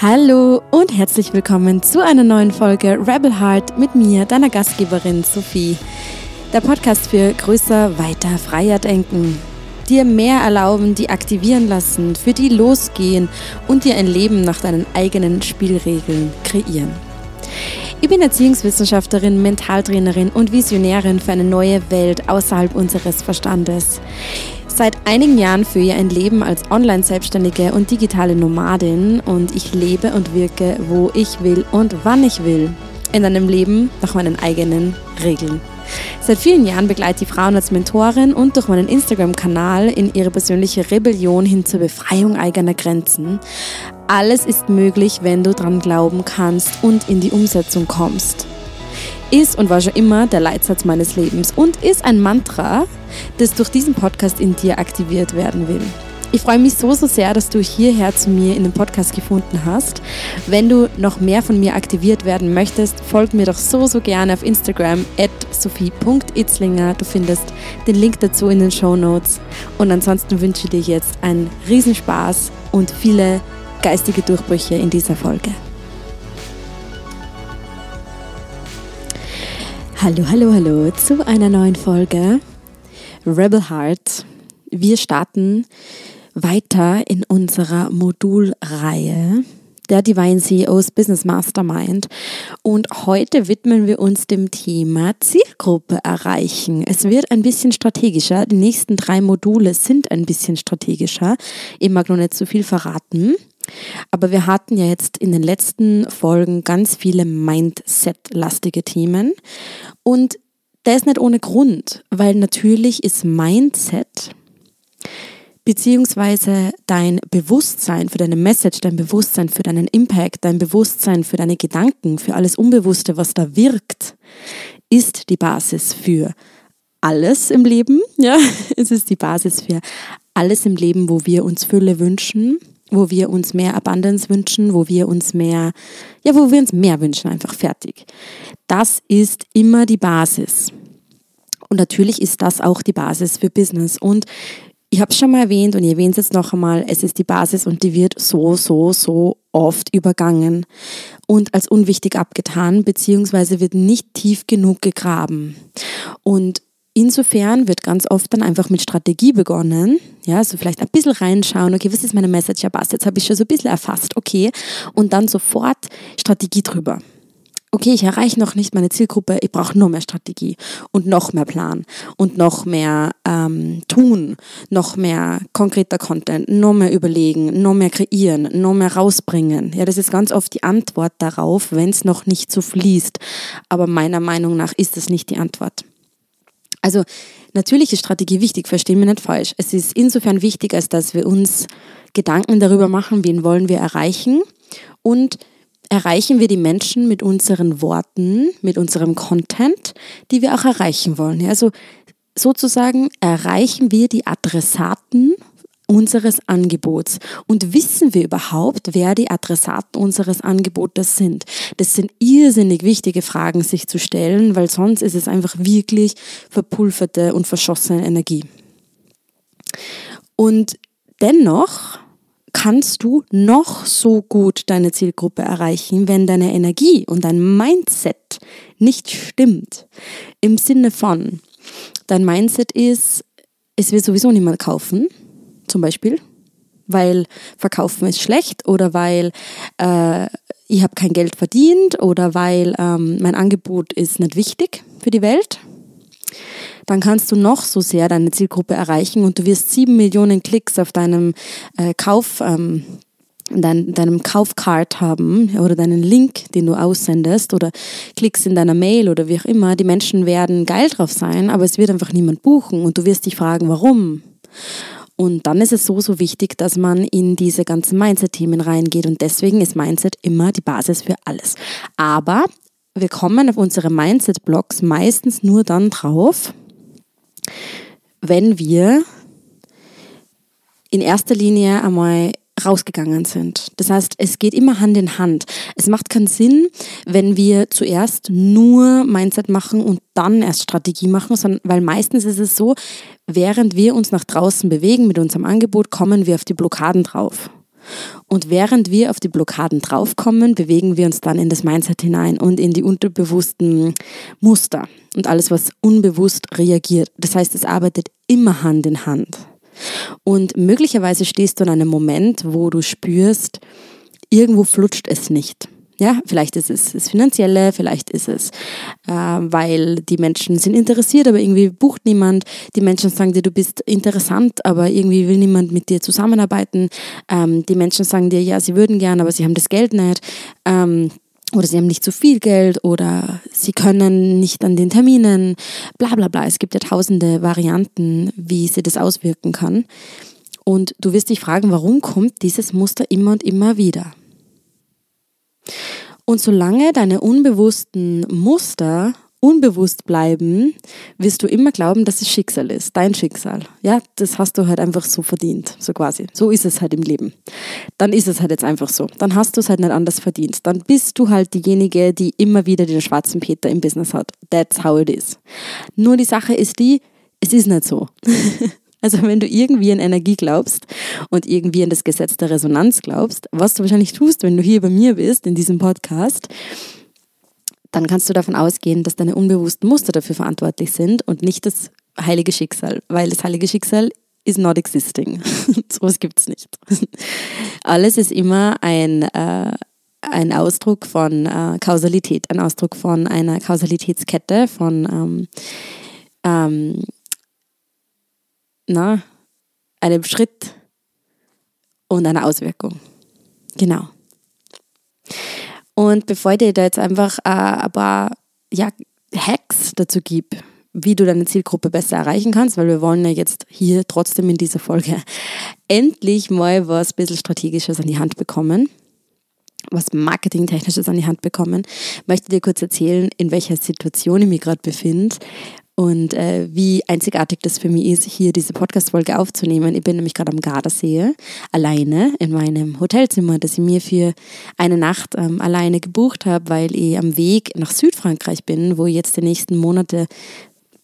Hallo und herzlich willkommen zu einer neuen Folge Rebel Heart mit mir, deiner Gastgeberin Sophie. Der Podcast für größer, weiter, freier denken. Dir mehr erlauben, die aktivieren lassen, für die losgehen und dir ein Leben nach deinen eigenen Spielregeln kreieren. Ich bin Erziehungswissenschaftlerin, Mentaltrainerin und Visionärin für eine neue Welt außerhalb unseres Verstandes. Seit einigen Jahren führe ich ein Leben als Online-Selbstständige und digitale Nomadin und ich lebe und wirke, wo ich will und wann ich will. In einem Leben nach meinen eigenen Regeln. Seit vielen Jahren begleite ich Frauen als Mentorin und durch meinen Instagram-Kanal in ihre persönliche Rebellion hin zur Befreiung eigener Grenzen. Alles ist möglich, wenn du dran glauben kannst und in die Umsetzung kommst ist und war schon immer der Leitsatz meines Lebens und ist ein Mantra, das durch diesen Podcast in dir aktiviert werden will. Ich freue mich so, so sehr, dass du hierher zu mir in den Podcast gefunden hast. Wenn du noch mehr von mir aktiviert werden möchtest, folg mir doch so, so gerne auf Instagram at sophie.itzlinger. Du findest den Link dazu in den Show Notes. Und ansonsten wünsche ich dir jetzt einen Riesenspaß und viele geistige Durchbrüche in dieser Folge. Hallo, hallo, hallo zu einer neuen Folge Rebel Heart. Wir starten weiter in unserer Modulreihe der Divine CEOs Business Mastermind und heute widmen wir uns dem Thema Zielgruppe erreichen. Es wird ein bisschen strategischer. Die nächsten drei Module sind ein bisschen strategischer. Ich mag noch nicht so viel verraten. Aber wir hatten ja jetzt in den letzten Folgen ganz viele Mindset-lastige Themen. Und der ist nicht ohne Grund, weil natürlich ist Mindset beziehungsweise dein Bewusstsein für deine Message, dein Bewusstsein für deinen Impact, dein Bewusstsein für deine Gedanken, für alles Unbewusste, was da wirkt, ist die Basis für alles im Leben. Ja, es ist die Basis für alles im Leben, wo wir uns Fülle wünschen, wo wir uns mehr Abundance wünschen, wo wir uns mehr, ja, wo wir uns mehr wünschen, einfach fertig. Das ist immer die Basis. Und natürlich ist das auch die Basis für Business. Und ich habe es schon mal erwähnt und ich erwähne es jetzt noch einmal, es ist die Basis und die wird so, so, so oft übergangen und als unwichtig abgetan, beziehungsweise wird nicht tief genug gegraben. Und Insofern wird ganz oft dann einfach mit Strategie begonnen. Ja, also vielleicht ein bisschen reinschauen, okay, was ist meine Message? Ja, passt, jetzt habe ich schon so ein bisschen erfasst, okay. Und dann sofort Strategie drüber. Okay, ich erreiche noch nicht meine Zielgruppe, ich brauche noch mehr Strategie und noch mehr Plan und noch mehr ähm, tun, noch mehr konkreter Content, noch mehr überlegen, noch mehr kreieren, noch mehr rausbringen. Ja, das ist ganz oft die Antwort darauf, wenn es noch nicht so fließt. Aber meiner Meinung nach ist das nicht die Antwort. Also natürlich ist Strategie wichtig, verstehen wir nicht falsch. Es ist insofern wichtig, als dass wir uns Gedanken darüber machen, wen wollen wir erreichen und erreichen wir die Menschen mit unseren Worten, mit unserem Content, die wir auch erreichen wollen. Also sozusagen erreichen wir die Adressaten unseres Angebots. Und wissen wir überhaupt, wer die Adressaten unseres Angebotes sind? Das sind irrsinnig wichtige Fragen, sich zu stellen, weil sonst ist es einfach wirklich verpulverte und verschossene Energie. Und dennoch kannst du noch so gut deine Zielgruppe erreichen, wenn deine Energie und dein Mindset nicht stimmt. Im Sinne von, dein Mindset ist, es wird sowieso niemand kaufen, zum Beispiel, weil Verkaufen ist schlecht oder weil äh, ich habe kein Geld verdient oder weil ähm, mein Angebot ist nicht wichtig für die Welt, dann kannst du noch so sehr deine Zielgruppe erreichen und du wirst sieben Millionen Klicks auf deinem äh, Kauf, ähm, dein, deinem Kaufcard haben oder deinen Link, den du aussendest oder Klicks in deiner Mail oder wie auch immer. Die Menschen werden geil drauf sein, aber es wird einfach niemand buchen und du wirst dich fragen, warum. Und dann ist es so, so wichtig, dass man in diese ganzen Mindset-Themen reingeht. Und deswegen ist Mindset immer die Basis für alles. Aber wir kommen auf unsere Mindset-Blogs meistens nur dann drauf, wenn wir in erster Linie einmal rausgegangen sind. Das heißt, es geht immer Hand in Hand. Es macht keinen Sinn, wenn wir zuerst nur Mindset machen und dann erst Strategie machen, sondern weil meistens ist es so, während wir uns nach draußen bewegen mit unserem Angebot, kommen wir auf die Blockaden drauf. Und während wir auf die Blockaden draufkommen, bewegen wir uns dann in das Mindset hinein und in die unterbewussten Muster und alles, was unbewusst reagiert. Das heißt, es arbeitet immer Hand in Hand. Und möglicherweise stehst du in einem Moment, wo du spürst, irgendwo flutscht es nicht. Ja, vielleicht ist es das Finanzielle, vielleicht ist es, äh, weil die Menschen sind interessiert, aber irgendwie bucht niemand. Die Menschen sagen dir, du bist interessant, aber irgendwie will niemand mit dir zusammenarbeiten. Ähm, die Menschen sagen dir, ja, sie würden gern, aber sie haben das Geld nicht. Ähm, oder sie haben nicht zu viel Geld oder sie können nicht an den Terminen, bla bla bla. Es gibt ja tausende Varianten, wie sie das auswirken kann. Und du wirst dich fragen, warum kommt dieses Muster immer und immer wieder? Und solange deine unbewussten Muster unbewusst bleiben, wirst du immer glauben, dass es Schicksal ist, dein Schicksal. Ja, das hast du halt einfach so verdient, so quasi. So ist es halt im Leben. Dann ist es halt jetzt einfach so. Dann hast du es halt nicht anders verdient. Dann bist du halt diejenige, die immer wieder den schwarzen Peter im Business hat. That's how it is. Nur die Sache ist die, es ist nicht so. Also wenn du irgendwie an Energie glaubst und irgendwie an das Gesetz der Resonanz glaubst, was du wahrscheinlich tust, wenn du hier bei mir bist in diesem Podcast, dann kannst du davon ausgehen, dass deine unbewussten Muster dafür verantwortlich sind und nicht das heilige Schicksal, weil das heilige Schicksal is not existing. so was gibt es nicht. Alles ist immer ein, äh, ein Ausdruck von äh, Kausalität, ein Ausdruck von einer Kausalitätskette, von ähm, ähm, na, einem Schritt und einer Auswirkung. Genau. Und bevor ich dir da jetzt einfach äh, ein paar ja, Hacks dazu gebe, wie du deine Zielgruppe besser erreichen kannst, weil wir wollen ja jetzt hier trotzdem in dieser Folge endlich mal was ein bisschen Strategisches an die Hand bekommen, was Marketingtechnisches an die Hand bekommen, möchte dir kurz erzählen, in welcher Situation ich mich gerade befinde und äh, wie einzigartig das für mich ist, hier diese Podcast-Folge aufzunehmen. Ich bin nämlich gerade am Gardasee, alleine in meinem Hotelzimmer, das ich mir für eine Nacht ähm, alleine gebucht habe, weil ich am Weg nach Südfrankreich bin, wo ich jetzt die nächsten Monate,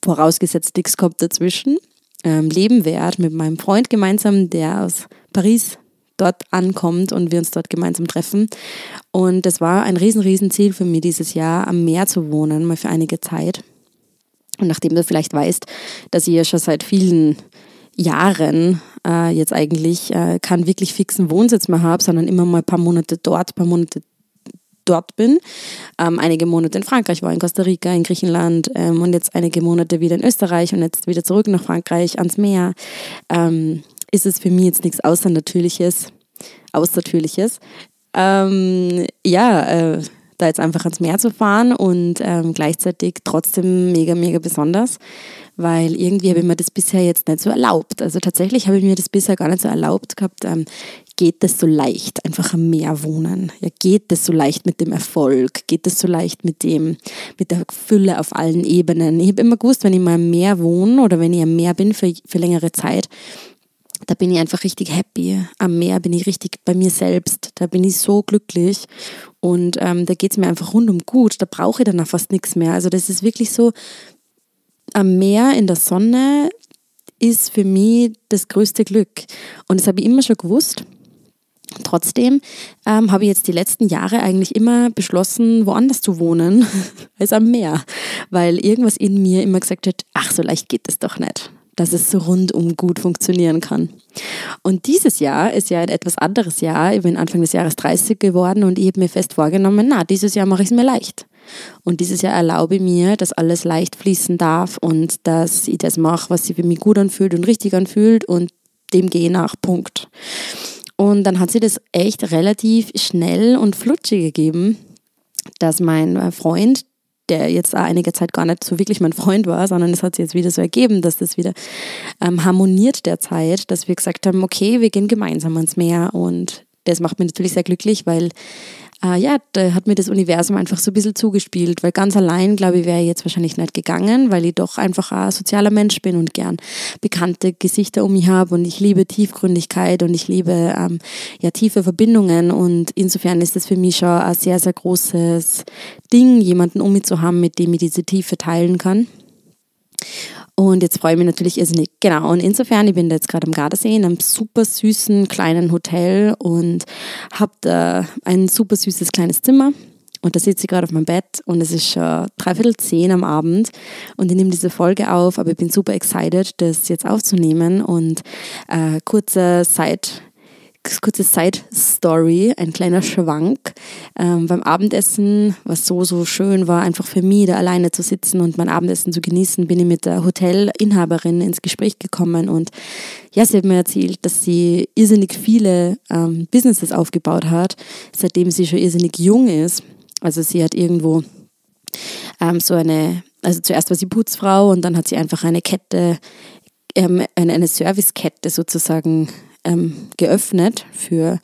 vorausgesetzt nichts kommt dazwischen, ähm, leben werde mit meinem Freund gemeinsam, der aus Paris dort ankommt und wir uns dort gemeinsam treffen. Und das war ein riesen, riesen Ziel für mich dieses Jahr, am Meer zu wohnen, mal für einige Zeit. Und nachdem du vielleicht weißt, dass ich ja schon seit vielen Jahren äh, jetzt eigentlich äh, keinen wirklich fixen Wohnsitz mehr habe, sondern immer mal ein paar Monate dort, ein paar Monate dort bin. Ähm, einige Monate in Frankreich war, in Costa Rica, in Griechenland ähm, und jetzt einige Monate wieder in Österreich und jetzt wieder zurück nach Frankreich ans Meer. Ähm, ist es für mich jetzt nichts Außernatürliches, Außertürliches. Ähm, ja, äh, da jetzt einfach ans Meer zu fahren und ähm, gleichzeitig trotzdem mega, mega besonders, weil irgendwie habe ich mir das bisher jetzt nicht so erlaubt. Also tatsächlich habe ich mir das bisher gar nicht so erlaubt gehabt. Ähm, geht das so leicht, einfach am Meer wohnen? Ja, geht das so leicht mit dem Erfolg? Geht das so leicht mit dem, mit der Fülle auf allen Ebenen? Ich habe immer gewusst, wenn ich mal am Meer wohne oder wenn ich am Meer bin für, für längere Zeit, da bin ich einfach richtig happy. Am Meer bin ich richtig bei mir selbst. Da bin ich so glücklich. Und ähm, da geht es mir einfach rundum gut. Da brauche ich dann auch fast nichts mehr. Also das ist wirklich so, am Meer in der Sonne ist für mich das größte Glück. Und das habe ich immer schon gewusst. Trotzdem ähm, habe ich jetzt die letzten Jahre eigentlich immer beschlossen, woanders zu wohnen als am Meer, weil irgendwas in mir immer gesagt hat, ach, so leicht geht es doch nicht dass es rundum gut funktionieren kann. Und dieses Jahr ist ja ein etwas anderes Jahr. Ich bin Anfang des Jahres 30 geworden und ich habe mir fest vorgenommen, na, dieses Jahr mache ich es mir leicht. Und dieses Jahr erlaube ich mir, dass alles leicht fließen darf und dass ich das mache, was sich für mich gut anfühlt und richtig anfühlt und dem gehe nach. Punkt. Und dann hat sie das echt relativ schnell und flutschig gegeben, dass mein Freund, der jetzt einige Zeit gar nicht so wirklich mein Freund war, sondern es hat sich jetzt wieder so ergeben, dass das wieder ähm, harmoniert derzeit, dass wir gesagt haben, okay, wir gehen gemeinsam ans Meer. Und das macht mich natürlich sehr glücklich, weil äh, ja, da hat mir das Universum einfach so ein bisschen zugespielt, weil ganz allein, glaube ich, wäre ich jetzt wahrscheinlich nicht gegangen, weil ich doch einfach ein sozialer Mensch bin und gern bekannte Gesichter um mich habe und ich liebe Tiefgründigkeit und ich liebe ähm, ja, tiefe Verbindungen und insofern ist das für mich schon ein sehr, sehr großes Ding, jemanden um mich zu haben, mit dem ich diese Tiefe teilen kann. Und jetzt freue ich mich natürlich irrsinnig. Genau, und insofern, ich bin da jetzt gerade am Gardasee in einem super süßen kleinen Hotel und habe da ein super süßes kleines Zimmer. Und da sitze ich gerade auf meinem Bett und es ist schon dreiviertel zehn am Abend und ich nehme diese Folge auf, aber ich bin super excited, das jetzt aufzunehmen und äh, kurzer Side kurze Side-Story, ein kleiner Schwank. Ähm, beim Abendessen, was so, so schön war, einfach für mich da alleine zu sitzen und mein Abendessen zu genießen, bin ich mit der Hotelinhaberin ins Gespräch gekommen und ja, sie hat mir erzählt, dass sie irrsinnig viele ähm, Businesses aufgebaut hat, seitdem sie schon irrsinnig jung ist. Also sie hat irgendwo ähm, so eine, also zuerst war sie Putzfrau und dann hat sie einfach eine Kette, ähm, eine, eine Servicekette sozusagen ähm, geöffnet für,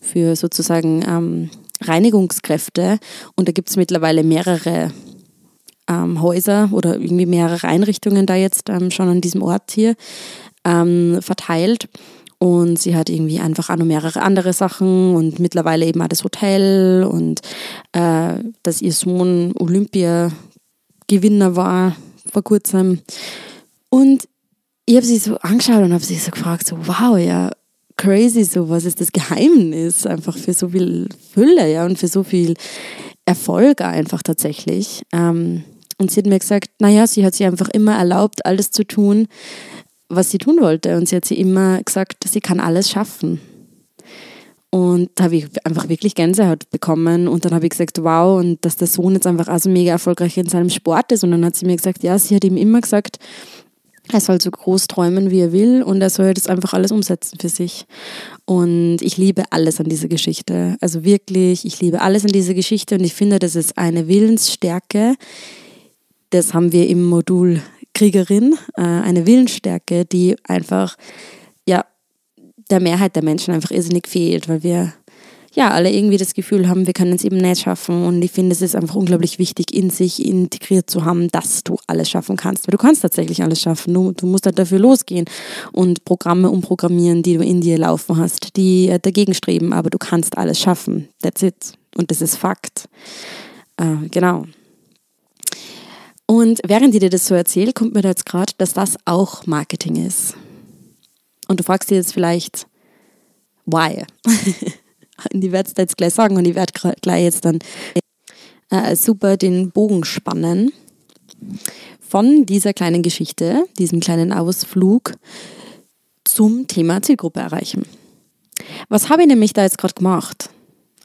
für sozusagen ähm, Reinigungskräfte. Und da gibt es mittlerweile mehrere ähm, Häuser oder irgendwie mehrere Einrichtungen da jetzt ähm, schon an diesem Ort hier ähm, verteilt. Und sie hat irgendwie einfach auch noch mehrere andere Sachen und mittlerweile eben auch das Hotel und äh, dass ihr Sohn Olympiagewinner war vor kurzem. Und ich habe sie so angeschaut und habe sie so gefragt, so wow, ja, crazy, so was ist das Geheimnis einfach für so viel Fülle, ja, und für so viel Erfolg einfach tatsächlich. Ähm, und sie hat mir gesagt, naja, sie hat sich einfach immer erlaubt, alles zu tun, was sie tun wollte. Und sie hat sie immer gesagt, sie kann alles schaffen. Und da habe ich einfach wirklich Gänsehaut bekommen. Und dann habe ich gesagt, wow, und dass der Sohn jetzt einfach also mega erfolgreich in seinem Sport ist. Und dann hat sie mir gesagt, ja, sie hat ihm immer gesagt, er soll so groß träumen, wie er will und er soll das einfach alles umsetzen für sich. Und ich liebe alles an dieser Geschichte. Also wirklich, ich liebe alles an dieser Geschichte und ich finde, das ist eine Willensstärke. Das haben wir im Modul Kriegerin, äh, eine Willensstärke, die einfach, ja, der Mehrheit der Menschen einfach irrsinnig fehlt, weil wir ja, alle irgendwie das Gefühl haben, wir können es eben nicht schaffen. Und ich finde, es ist einfach unglaublich wichtig, in sich integriert zu haben, dass du alles schaffen kannst. Weil du kannst tatsächlich alles schaffen. Du, du musst halt dafür losgehen und Programme umprogrammieren, die du in dir laufen hast, die äh, dagegen streben. Aber du kannst alles schaffen. That's it. Und das ist Fakt. Äh, genau. Und während ich dir das so erzähle, kommt mir da jetzt gerade, dass das auch Marketing ist. Und du fragst dir jetzt vielleicht, why? und ich werde es jetzt gleich sagen und ich werde gleich jetzt dann äh, super den Bogen spannen von dieser kleinen Geschichte, diesem kleinen Ausflug zum Thema Zielgruppe erreichen. Was habe ich nämlich da jetzt gerade gemacht?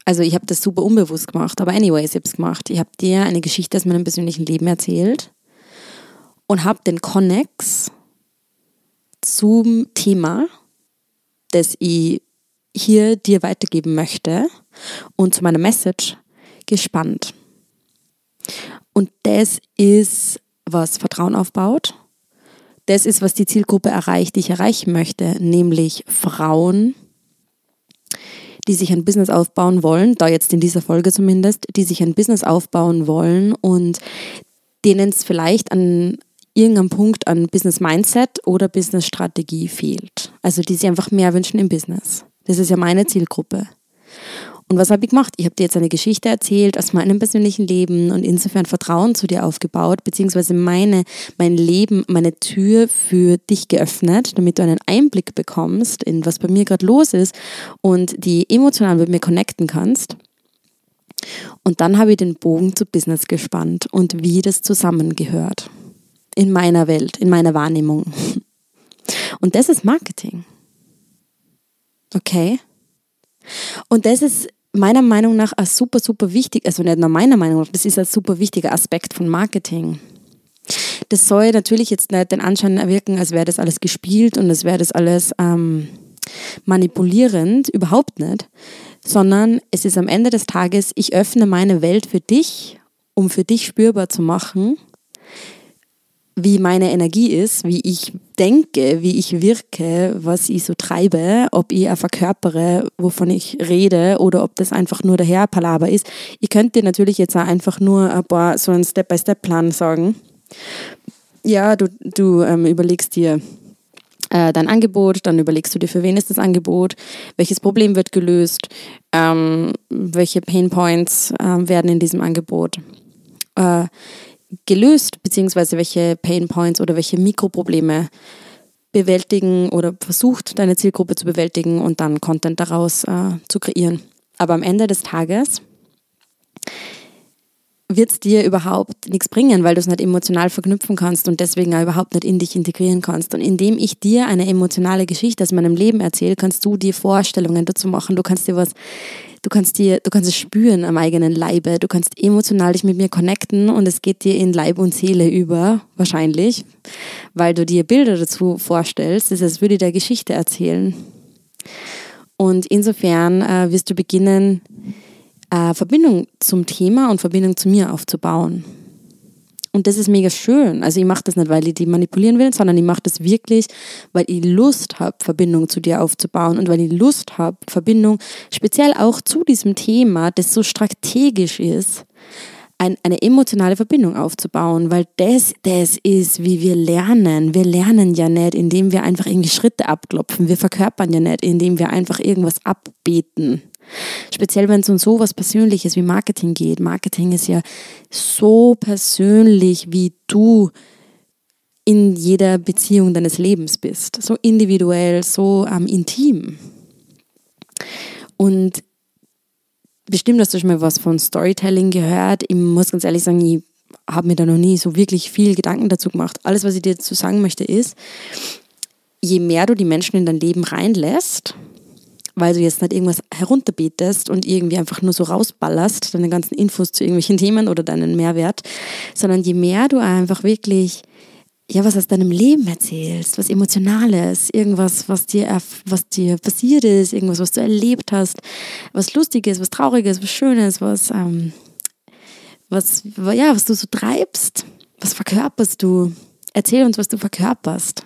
Also ich habe das super unbewusst gemacht, aber anyways, ich habe es gemacht. Ich habe dir eine Geschichte aus meinem persönlichen Leben erzählt und habe den Connex zum Thema, das ich hier dir weitergeben möchte und zu meiner Message gespannt. Und das ist, was Vertrauen aufbaut. Das ist, was die Zielgruppe erreicht, die ich erreichen möchte, nämlich Frauen, die sich ein Business aufbauen wollen, da jetzt in dieser Folge zumindest, die sich ein Business aufbauen wollen und denen es vielleicht an irgendeinem Punkt an Business Mindset oder Business Strategie fehlt. Also die sich einfach mehr wünschen im Business. Das ist ja meine Zielgruppe. Und was habe ich gemacht? Ich habe dir jetzt eine Geschichte erzählt aus meinem persönlichen Leben und insofern Vertrauen zu dir aufgebaut, beziehungsweise meine, mein Leben, meine Tür für dich geöffnet, damit du einen Einblick bekommst in was bei mir gerade los ist und die emotional mit mir connecten kannst. Und dann habe ich den Bogen zu Business gespannt und wie das zusammengehört. In meiner Welt, in meiner Wahrnehmung. Und das ist Marketing. Okay. Und das ist meiner Meinung nach ein super, super wichtig, also nicht nur meiner Meinung nach, das ist ein super wichtiger Aspekt von Marketing. Das soll natürlich jetzt nicht den Anschein erwirken, als wäre das alles gespielt und als wäre das alles ähm, manipulierend, überhaupt nicht, sondern es ist am Ende des Tages, ich öffne meine Welt für dich, um für dich spürbar zu machen, wie meine Energie ist, wie ich denke, wie ich wirke, was ich so treibe, ob ich auch verkörpere, wovon ich rede oder ob das einfach nur der Palaber ist. Ich könnte dir natürlich jetzt auch einfach nur ein paar so einen Step-by-Step-Plan sagen. Ja, du, du ähm, überlegst dir äh, dein Angebot, dann überlegst du dir, für wen ist das Angebot, welches Problem wird gelöst, ähm, welche Pain Points äh, werden in diesem Angebot. Äh, gelöst, beziehungsweise welche Pain Points oder welche Mikroprobleme bewältigen oder versucht, deine Zielgruppe zu bewältigen und dann Content daraus äh, zu kreieren. Aber am Ende des Tages wird es dir überhaupt nichts bringen, weil du es nicht emotional verknüpfen kannst und deswegen auch überhaupt nicht in dich integrieren kannst. Und indem ich dir eine emotionale Geschichte aus meinem Leben erzähle, kannst du dir Vorstellungen dazu machen. Du kannst dir was, du kannst dir, du kannst es spüren am eigenen Leibe. Du kannst emotional dich mit mir connecten und es geht dir in Leib und Seele über, wahrscheinlich, weil du dir Bilder dazu vorstellst. Das ist, als würde ich dir Geschichte erzählen. Und insofern äh, wirst du beginnen, äh, Verbindung zum Thema und Verbindung zu mir aufzubauen. Und das ist mega schön. Also ich mache das nicht, weil ich die manipulieren will, sondern ich mache das wirklich, weil ich Lust habe, Verbindung zu dir aufzubauen und weil ich Lust habe, Verbindung speziell auch zu diesem Thema, das so strategisch ist, ein, eine emotionale Verbindung aufzubauen, weil das, das ist, wie wir lernen. Wir lernen ja nicht, indem wir einfach irgendwie Schritte abklopfen. Wir verkörpern ja nicht, indem wir einfach irgendwas abbeten. Speziell wenn es um so was Persönliches wie Marketing geht. Marketing ist ja so persönlich, wie du in jeder Beziehung deines Lebens bist. So individuell, so ähm, intim. Und bestimmt hast du schon mal was von Storytelling gehört. Ich muss ganz ehrlich sagen, ich habe mir da noch nie so wirklich viel Gedanken dazu gemacht. Alles, was ich dir dazu sagen möchte, ist, je mehr du die Menschen in dein Leben reinlässt, weil du jetzt nicht irgendwas herunterbetest und irgendwie einfach nur so rausballerst, deine ganzen Infos zu irgendwelchen Themen oder deinen Mehrwert, sondern je mehr du einfach wirklich ja, was aus deinem Leben erzählst, was Emotionales, irgendwas, was dir, was dir passiert ist, irgendwas, was du erlebt hast, was Lustiges, was Trauriges, was Schönes, was, ähm, was, ja, was du so treibst, was verkörperst du. Erzähl uns, was du verkörperst.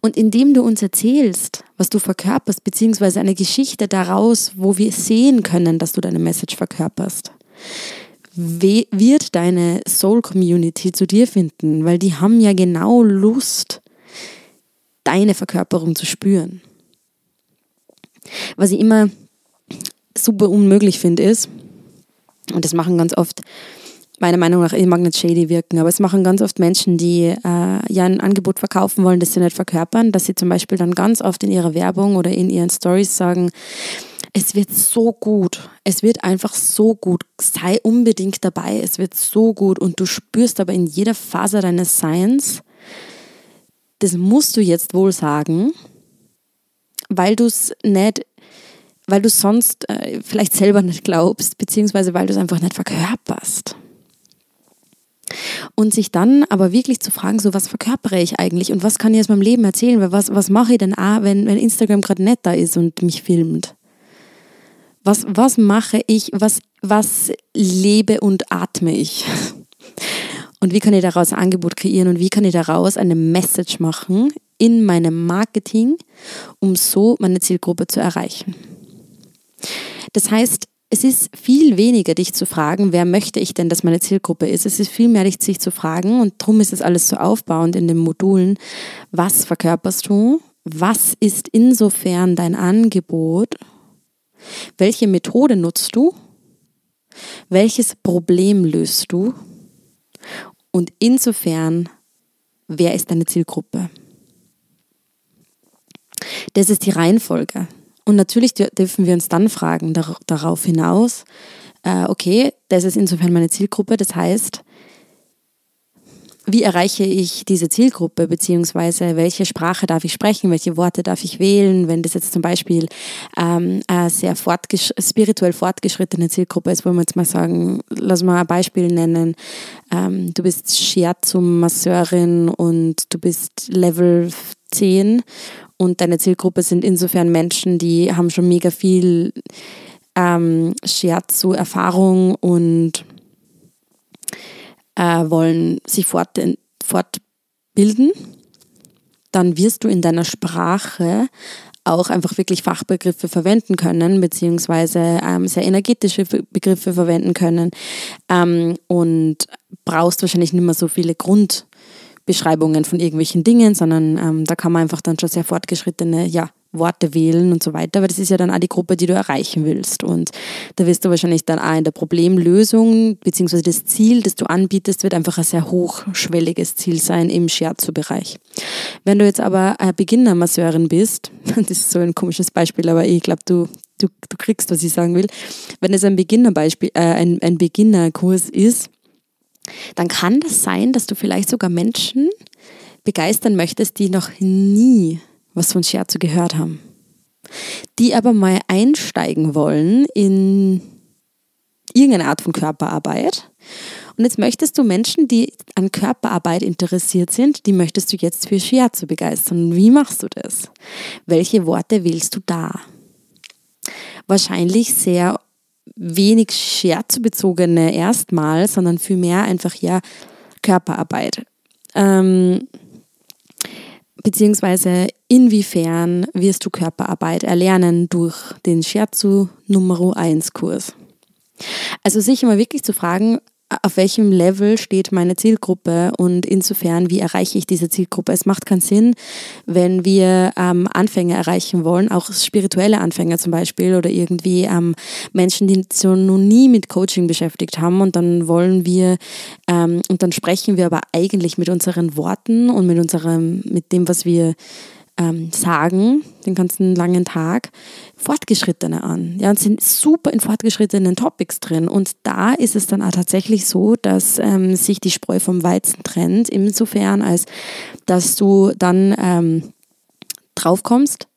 Und indem du uns erzählst, was du verkörperst, beziehungsweise eine Geschichte daraus, wo wir sehen können, dass du deine Message verkörperst, wird deine Soul Community zu dir finden, weil die haben ja genau Lust, deine Verkörperung zu spüren. Was ich immer super unmöglich finde, ist, und das machen ganz oft meiner Meinung nach, ich mag nicht shady wirken, aber es machen ganz oft Menschen, die äh, ja ein Angebot verkaufen wollen, das sie nicht verkörpern, dass sie zum Beispiel dann ganz oft in ihrer Werbung oder in ihren Stories sagen, es wird so gut, es wird einfach so gut, sei unbedingt dabei, es wird so gut. Und du spürst aber in jeder Phase deines Seins, das musst du jetzt wohl sagen, weil du es nicht weil du sonst äh, vielleicht selber nicht glaubst, beziehungsweise weil du es einfach nicht verkörperst. Und sich dann aber wirklich zu fragen, so was verkörpere ich eigentlich? Und was kann ich aus meinem Leben erzählen, was, was mache ich denn auch, wenn, wenn Instagram gerade nett da ist und mich filmt? Was, was mache ich, was, was lebe und atme ich? Und wie kann ich daraus ein Angebot kreieren und wie kann ich daraus eine Message machen in meinem Marketing, um so meine Zielgruppe zu erreichen? Das heißt, es ist viel weniger, dich zu fragen, wer möchte ich denn, dass meine Zielgruppe ist. Es ist viel mehr, dich zu fragen und darum ist es alles so aufbauend in den Modulen. Was verkörperst du? Was ist insofern dein Angebot? Welche Methode nutzt du? Welches Problem löst du? Und insofern, wer ist deine Zielgruppe? Das ist die Reihenfolge. Und natürlich dürfen wir uns dann fragen darauf hinaus, äh, okay, das ist insofern meine Zielgruppe, das heißt, wie erreiche ich diese Zielgruppe, beziehungsweise welche Sprache darf ich sprechen, welche Worte darf ich wählen, wenn das jetzt zum Beispiel ähm, eine sehr fortgesch spirituell fortgeschrittene Zielgruppe ist, wollen wir jetzt mal sagen, lass mal ein Beispiel nennen, ähm, du bist Shiatsu-Masseurin und du bist Level 10 und deine Zielgruppe sind insofern Menschen, die haben schon mega viel ähm, Shiatsu-Erfahrung und äh, wollen sich fort, fortbilden. Dann wirst du in deiner Sprache auch einfach wirklich Fachbegriffe verwenden können, beziehungsweise ähm, sehr energetische Begriffe verwenden können ähm, und brauchst wahrscheinlich nicht mehr so viele Grund- Beschreibungen von irgendwelchen Dingen, sondern ähm, da kann man einfach dann schon sehr fortgeschrittene ja, Worte wählen und so weiter, aber das ist ja dann auch die Gruppe, die du erreichen willst. Und da wirst du wahrscheinlich dann auch in der Problemlösung, beziehungsweise das Ziel, das du anbietest, wird einfach ein sehr hochschwelliges Ziel sein im Shiatsu-Bereich. Wenn du jetzt aber eine Beginner-Masseurin bist, das ist so ein komisches Beispiel, aber ich glaube, du, du, du kriegst, was ich sagen will. Wenn es ein Beginner-Beispiel, äh, ein, ein Beginner-Kurs ist, dann kann das sein, dass du vielleicht sogar Menschen begeistern möchtest, die noch nie was von Scherzo gehört haben. Die aber mal einsteigen wollen in irgendeine Art von Körperarbeit. Und jetzt möchtest du Menschen, die an Körperarbeit interessiert sind, die möchtest du jetzt für Shiatsu begeistern. Wie machst du das? Welche Worte wählst du da? Wahrscheinlich sehr wenig Shiatsu-bezogene erstmal, sondern vielmehr einfach ja Körperarbeit. Ähm, beziehungsweise inwiefern wirst du Körperarbeit erlernen durch den Shiatsu Nummer 1 Kurs. Also sich immer wirklich zu fragen, auf welchem Level steht meine Zielgruppe und insofern, wie erreiche ich diese Zielgruppe. Es macht keinen Sinn, wenn wir ähm, Anfänger erreichen wollen, auch spirituelle Anfänger zum Beispiel oder irgendwie ähm, Menschen, die so noch nie mit Coaching beschäftigt haben und dann wollen wir ähm, und dann sprechen wir aber eigentlich mit unseren Worten und mit unserem, mit dem, was wir ähm, sagen, den ganzen langen Tag, Fortgeschrittene an. Ja, und sind super in fortgeschrittenen Topics drin. Und da ist es dann auch tatsächlich so, dass ähm, sich die Spreu vom Weizen trennt, insofern, als dass du dann ähm, draufkommst,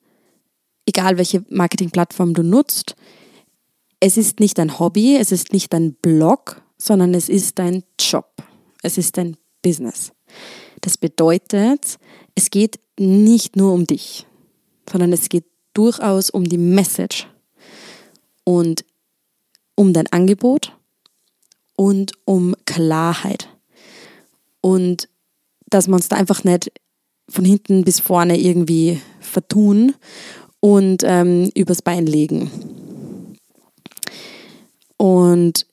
egal welche Marketingplattform du nutzt, es ist nicht dein Hobby, es ist nicht dein Blog, sondern es ist dein Job. Es ist dein Business. Das bedeutet, es geht nicht nur um dich, sondern es geht durchaus um die Message und um dein Angebot und um Klarheit. Und dass wir uns da einfach nicht von hinten bis vorne irgendwie vertun und ähm, übers Bein legen. Und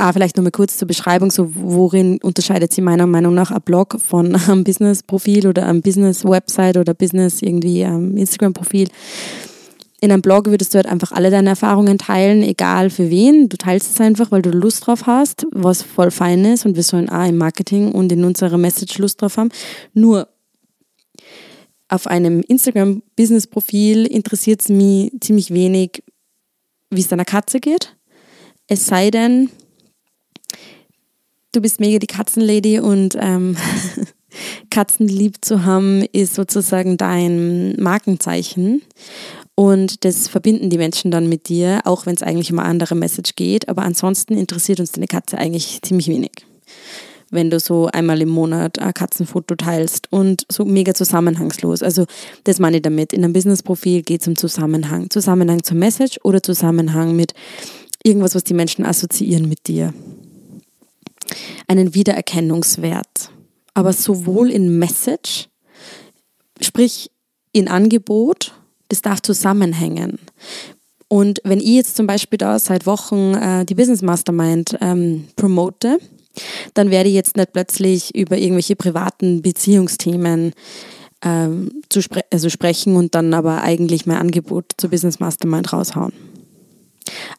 Ah, vielleicht nochmal kurz zur Beschreibung, so worin unterscheidet sich meiner Meinung nach ein Blog von einem Business-Profil oder einem Business-Website oder Business irgendwie ähm, Instagram-Profil. In einem Blog würdest du halt einfach alle deine Erfahrungen teilen, egal für wen. Du teilst es einfach, weil du Lust drauf hast, was voll fein ist und wir sollen auch im Marketing und in unserer Message Lust drauf haben. Nur auf einem Instagram-Business-Profil interessiert es mich ziemlich wenig, wie es deiner Katze geht. Es sei denn, du bist mega die Katzenlady und ähm, Katzen lieb zu haben ist sozusagen dein Markenzeichen. Und das verbinden die Menschen dann mit dir, auch wenn es eigentlich um eine andere Message geht. Aber ansonsten interessiert uns deine Katze eigentlich ziemlich wenig. Wenn du so einmal im Monat ein Katzenfoto teilst und so mega zusammenhangslos. Also das meine ich damit. In einem Business-Profil geht es um Zusammenhang. Zusammenhang zur Message oder Zusammenhang mit irgendwas, was die Menschen assoziieren mit dir einen Wiedererkennungswert. Aber sowohl in Message, sprich in Angebot, das darf zusammenhängen. Und wenn ich jetzt zum Beispiel da seit Wochen äh, die Business Mastermind ähm, promote, dann werde ich jetzt nicht plötzlich über irgendwelche privaten Beziehungsthemen ähm, zu spre also sprechen und dann aber eigentlich mein Angebot zur Business Mastermind raushauen.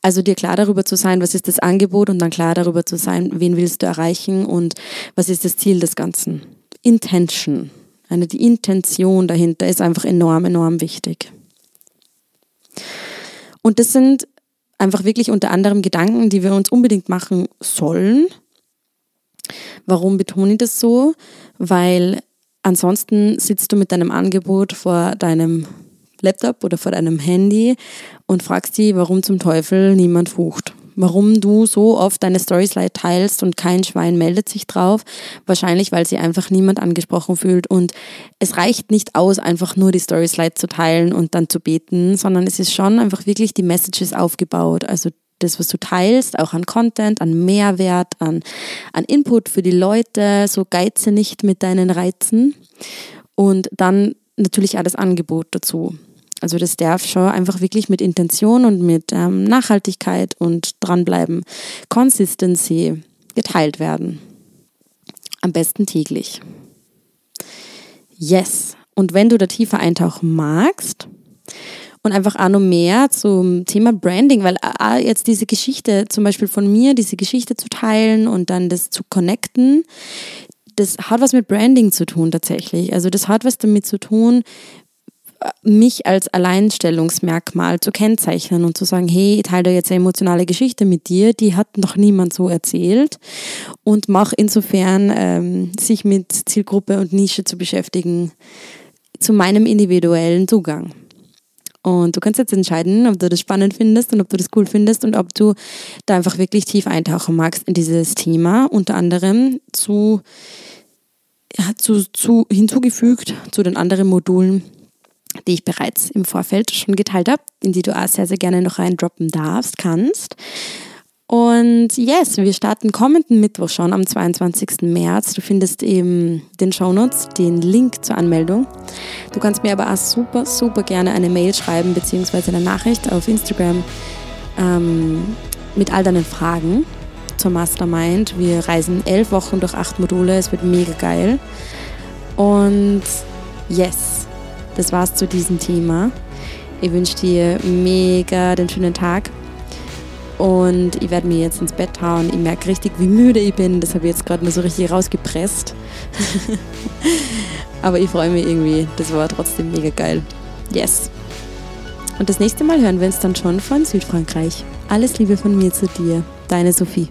Also dir klar darüber zu sein, was ist das Angebot und dann klar darüber zu sein, wen willst du erreichen und was ist das Ziel des Ganzen. Intention. Eine, die Intention dahinter ist einfach enorm, enorm wichtig. Und das sind einfach wirklich unter anderem Gedanken, die wir uns unbedingt machen sollen. Warum betone ich das so? Weil ansonsten sitzt du mit deinem Angebot vor deinem Laptop oder vor deinem Handy und fragst dich, warum zum Teufel niemand fucht. Warum du so oft deine Storyslide teilst und kein Schwein meldet sich drauf. Wahrscheinlich, weil sie einfach niemand angesprochen fühlt. Und es reicht nicht aus, einfach nur die Storyslide zu teilen und dann zu beten, sondern es ist schon einfach wirklich die Messages aufgebaut. Also das, was du teilst, auch an Content, an Mehrwert, an, an Input für die Leute. So geize nicht mit deinen Reizen. Und dann natürlich auch das Angebot dazu. Also das darf schon einfach wirklich mit Intention und mit ähm, Nachhaltigkeit und dranbleiben, Consistency geteilt werden. Am besten täglich. Yes. Und wenn du da tiefer eintauchen magst, und einfach auch noch mehr zum Thema Branding, weil auch jetzt diese Geschichte, zum Beispiel von mir, diese Geschichte zu teilen und dann das zu connecten, das hat was mit Branding zu tun tatsächlich. Also das hat was damit zu tun, mich als Alleinstellungsmerkmal zu kennzeichnen und zu sagen, hey, ich teile jetzt eine emotionale Geschichte mit dir, die hat noch niemand so erzählt und mach insofern ähm, sich mit Zielgruppe und Nische zu beschäftigen zu meinem individuellen Zugang. Und du kannst jetzt entscheiden, ob du das spannend findest und ob du das cool findest und ob du da einfach wirklich tief eintauchen magst in dieses Thema, unter anderem zu, ja, zu, zu hinzugefügt zu den anderen Modulen, die ich bereits im Vorfeld schon geteilt habe, in die du auch sehr, sehr gerne noch reindroppen darfst, kannst. Und yes, wir starten kommenden Mittwoch schon am 22. März. Du findest eben den Shownotes, den Link zur Anmeldung. Du kannst mir aber auch super, super gerne eine Mail schreiben, beziehungsweise eine Nachricht auf Instagram ähm, mit all deinen Fragen zur Mastermind. Wir reisen elf Wochen durch acht Module. Es wird mega geil. Und yes, das war's zu diesem Thema. Ich wünsche dir mega den schönen Tag. Und ich werde mir jetzt ins Bett hauen. Ich merke richtig, wie müde ich bin. Das habe ich jetzt gerade nur so richtig rausgepresst. Aber ich freue mich irgendwie. Das war trotzdem mega geil. Yes. Und das nächste Mal hören wir uns dann schon von Südfrankreich. Alles Liebe von mir zu dir. Deine Sophie.